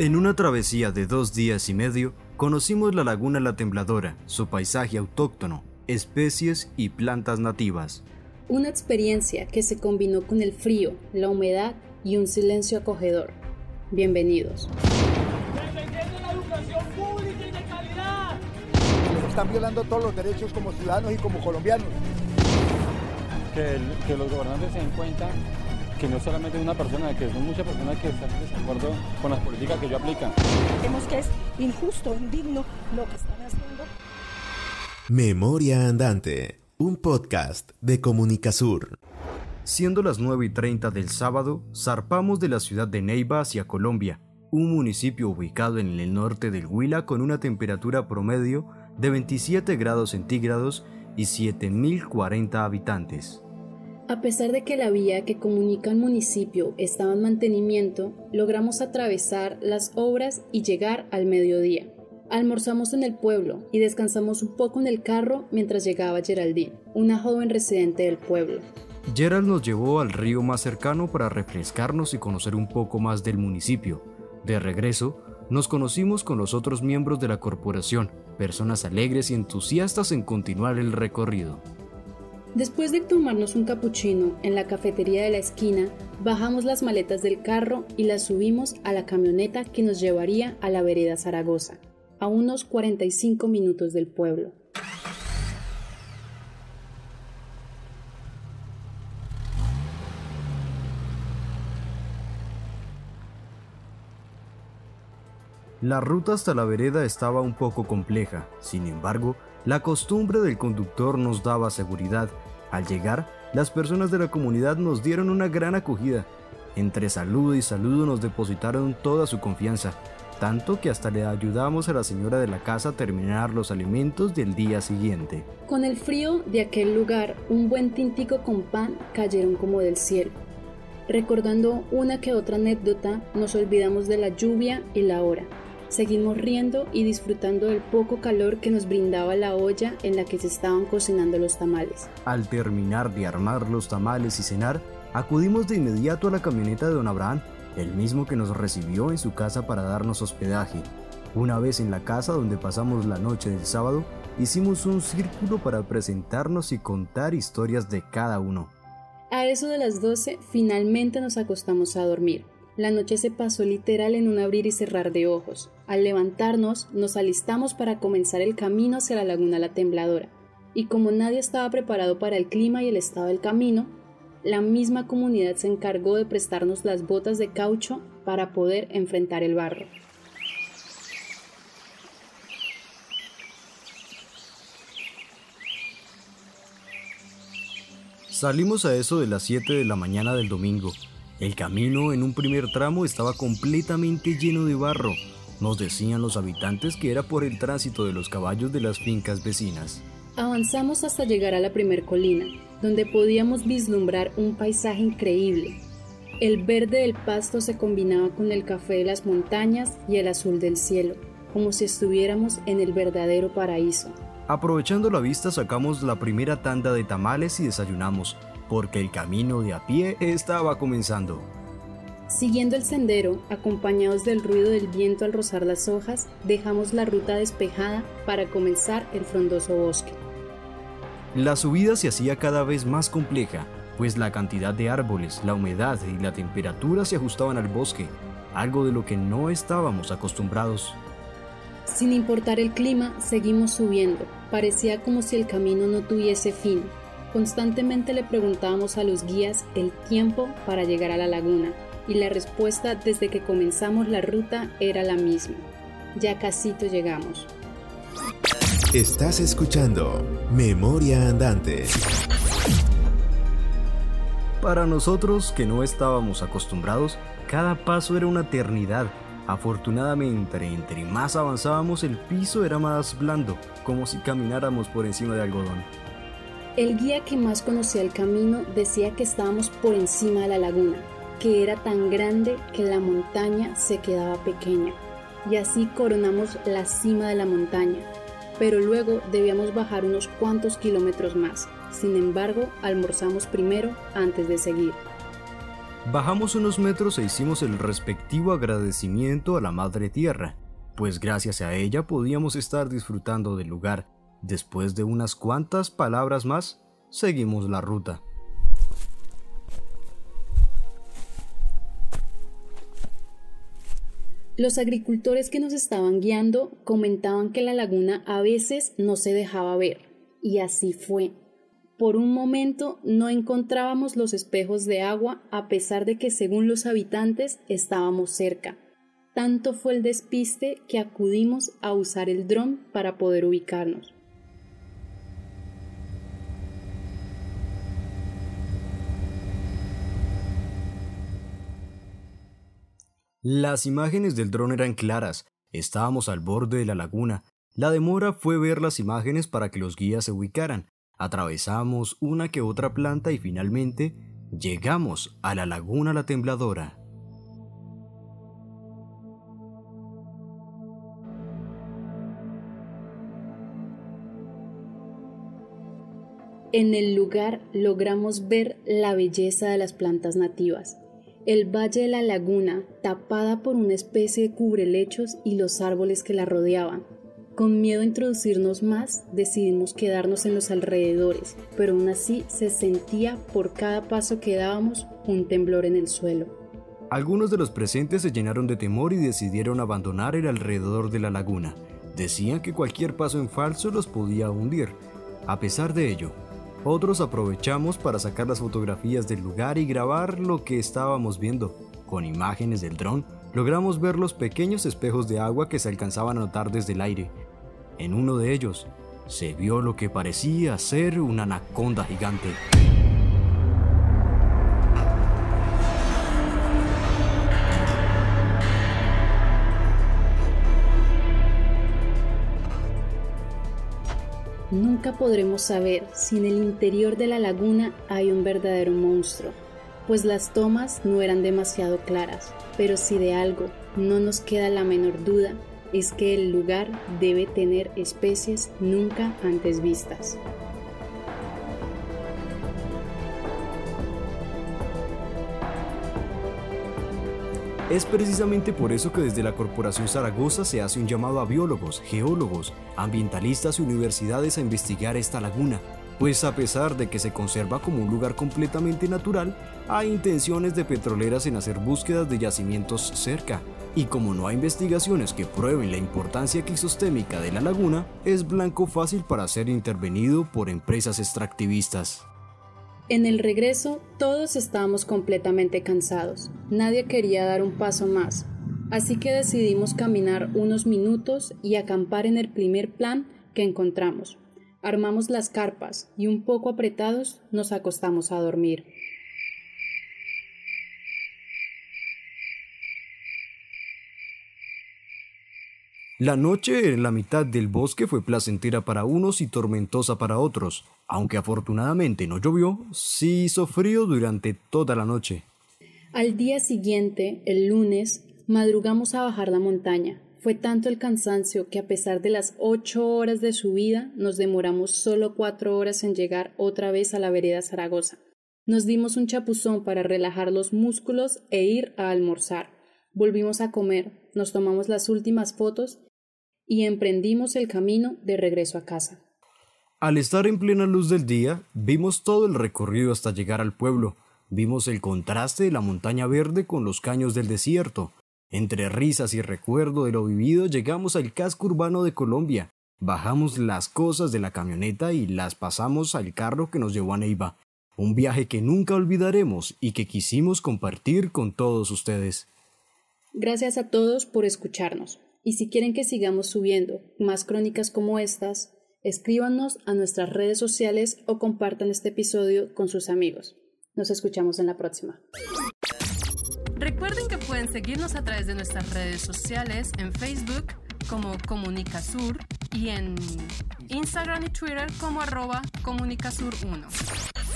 En una travesía de dos días y medio, conocimos la laguna La Tembladora, su paisaje autóctono, especies y plantas nativas. Una experiencia que se combinó con el frío, la humedad y un silencio acogedor. Bienvenidos. la educación pública y de calidad. están violando todos los derechos como ciudadanos y como colombianos. Que, que los gobernantes se den cuenta que no solamente una persona, que son muchas personas que están en desacuerdo con las políticas que ellos aplican. Vemos que es injusto, indigno lo que están haciendo. Memoria Andante, un podcast de Comunicasur. Siendo las 9 y 30 del sábado, zarpamos de la ciudad de Neiva hacia Colombia, un municipio ubicado en el norte del Huila con una temperatura promedio de 27 grados centígrados y 7.040 habitantes. A pesar de que la vía que comunica el municipio estaba en mantenimiento, logramos atravesar las obras y llegar al mediodía. Almorzamos en el pueblo y descansamos un poco en el carro mientras llegaba Geraldine, una joven residente del pueblo. Gerald nos llevó al río más cercano para refrescarnos y conocer un poco más del municipio. De regreso, nos conocimos con los otros miembros de la corporación, personas alegres y entusiastas en continuar el recorrido. Después de tomarnos un capuchino en la cafetería de la esquina, bajamos las maletas del carro y las subimos a la camioneta que nos llevaría a la vereda Zaragoza, a unos 45 minutos del pueblo. La ruta hasta la vereda estaba un poco compleja, sin embargo, la costumbre del conductor nos daba seguridad. Al llegar, las personas de la comunidad nos dieron una gran acogida. Entre saludo y saludo nos depositaron toda su confianza, tanto que hasta le ayudamos a la señora de la casa a terminar los alimentos del día siguiente. Con el frío de aquel lugar, un buen tintico con pan cayeron como del cielo. Recordando una que otra anécdota, nos olvidamos de la lluvia y la hora. Seguimos riendo y disfrutando del poco calor que nos brindaba la olla en la que se estaban cocinando los tamales. Al terminar de armar los tamales y cenar, acudimos de inmediato a la camioneta de don Abraham, el mismo que nos recibió en su casa para darnos hospedaje. Una vez en la casa donde pasamos la noche del sábado, hicimos un círculo para presentarnos y contar historias de cada uno. A eso de las 12 finalmente nos acostamos a dormir. La noche se pasó literal en un abrir y cerrar de ojos. Al levantarnos, nos alistamos para comenzar el camino hacia la laguna La Tembladora. Y como nadie estaba preparado para el clima y el estado del camino, la misma comunidad se encargó de prestarnos las botas de caucho para poder enfrentar el barro. Salimos a eso de las 7 de la mañana del domingo el camino en un primer tramo estaba completamente lleno de barro. Nos decían los habitantes que era por el tránsito de los caballos de las fincas vecinas. Avanzamos hasta llegar a la primer colina, donde podíamos vislumbrar un paisaje increíble. El verde del pasto se combinaba con el café de las montañas y el azul del cielo, como si estuviéramos en el verdadero paraíso. Aprovechando la vista sacamos la primera tanda de tamales y desayunamos, porque el camino de a pie estaba comenzando. Siguiendo el sendero, acompañados del ruido del viento al rozar las hojas, dejamos la ruta despejada para comenzar el frondoso bosque. La subida se hacía cada vez más compleja, pues la cantidad de árboles, la humedad y la temperatura se ajustaban al bosque, algo de lo que no estábamos acostumbrados. Sin importar el clima, seguimos subiendo. Parecía como si el camino no tuviese fin, Constantemente le preguntábamos a los guías el tiempo para llegar a la laguna y la respuesta desde que comenzamos la ruta era la misma. Ya casito llegamos. Estás escuchando Memoria Andante. Para nosotros que no estábamos acostumbrados, cada paso era una eternidad. Afortunadamente, entre más avanzábamos, el piso era más blando, como si camináramos por encima de algodón. El guía que más conocía el camino decía que estábamos por encima de la laguna, que era tan grande que la montaña se quedaba pequeña, y así coronamos la cima de la montaña, pero luego debíamos bajar unos cuantos kilómetros más. Sin embargo, almorzamos primero antes de seguir. Bajamos unos metros e hicimos el respectivo agradecimiento a la Madre Tierra, pues gracias a ella podíamos estar disfrutando del lugar. Después de unas cuantas palabras más, seguimos la ruta. Los agricultores que nos estaban guiando comentaban que la laguna a veces no se dejaba ver, y así fue. Por un momento no encontrábamos los espejos de agua a pesar de que según los habitantes estábamos cerca. Tanto fue el despiste que acudimos a usar el dron para poder ubicarnos. Las imágenes del dron eran claras, estábamos al borde de la laguna. La demora fue ver las imágenes para que los guías se ubicaran. Atravesamos una que otra planta y finalmente llegamos a la laguna La Tembladora. En el lugar logramos ver la belleza de las plantas nativas, el valle de la laguna, tapada por una especie de cubrelechos y los árboles que la rodeaban. Con miedo a introducirnos más, decidimos quedarnos en los alrededores, pero aún así se sentía por cada paso que dábamos un temblor en el suelo. Algunos de los presentes se llenaron de temor y decidieron abandonar el alrededor de la laguna. Decían que cualquier paso en falso los podía hundir. A pesar de ello, otros aprovechamos para sacar las fotografías del lugar y grabar lo que estábamos viendo. Con imágenes del dron, logramos ver los pequeños espejos de agua que se alcanzaban a notar desde el aire. En uno de ellos, se vio lo que parecía ser una anaconda gigante. Nunca podremos saber si en el interior de la laguna hay un verdadero monstruo, pues las tomas no eran demasiado claras, pero si de algo no nos queda la menor duda, es que el lugar debe tener especies nunca antes vistas. Es precisamente por eso que desde la Corporación Zaragoza se hace un llamado a biólogos, geólogos, ambientalistas y universidades a investigar esta laguna, pues a pesar de que se conserva como un lugar completamente natural, hay intenciones de petroleras en hacer búsquedas de yacimientos cerca, y como no hay investigaciones que prueben la importancia ecosistémica de la laguna, es blanco fácil para ser intervenido por empresas extractivistas. En el regreso todos estábamos completamente cansados, nadie quería dar un paso más, así que decidimos caminar unos minutos y acampar en el primer plan que encontramos. Armamos las carpas y un poco apretados nos acostamos a dormir. La noche en la mitad del bosque fue placentera para unos y tormentosa para otros. Aunque afortunadamente no llovió, sí hizo frío durante toda la noche. Al día siguiente, el lunes, madrugamos a bajar la montaña. Fue tanto el cansancio que a pesar de las ocho horas de subida, nos demoramos solo cuatro horas en llegar otra vez a la vereda Zaragoza. Nos dimos un chapuzón para relajar los músculos e ir a almorzar. Volvimos a comer, nos tomamos las últimas fotos y emprendimos el camino de regreso a casa. Al estar en plena luz del día, vimos todo el recorrido hasta llegar al pueblo. Vimos el contraste de la montaña verde con los caños del desierto. Entre risas y recuerdo de lo vivido, llegamos al casco urbano de Colombia. Bajamos las cosas de la camioneta y las pasamos al carro que nos llevó a Neiva. Un viaje que nunca olvidaremos y que quisimos compartir con todos ustedes. Gracias a todos por escucharnos. Y si quieren que sigamos subiendo más crónicas como estas, escríbanos a nuestras redes sociales o compartan este episodio con sus amigos. Nos escuchamos en la próxima. Recuerden que pueden seguirnos a través de nuestras redes sociales en Facebook como Comunicasur y en Instagram y Twitter como arroba Comunicasur1.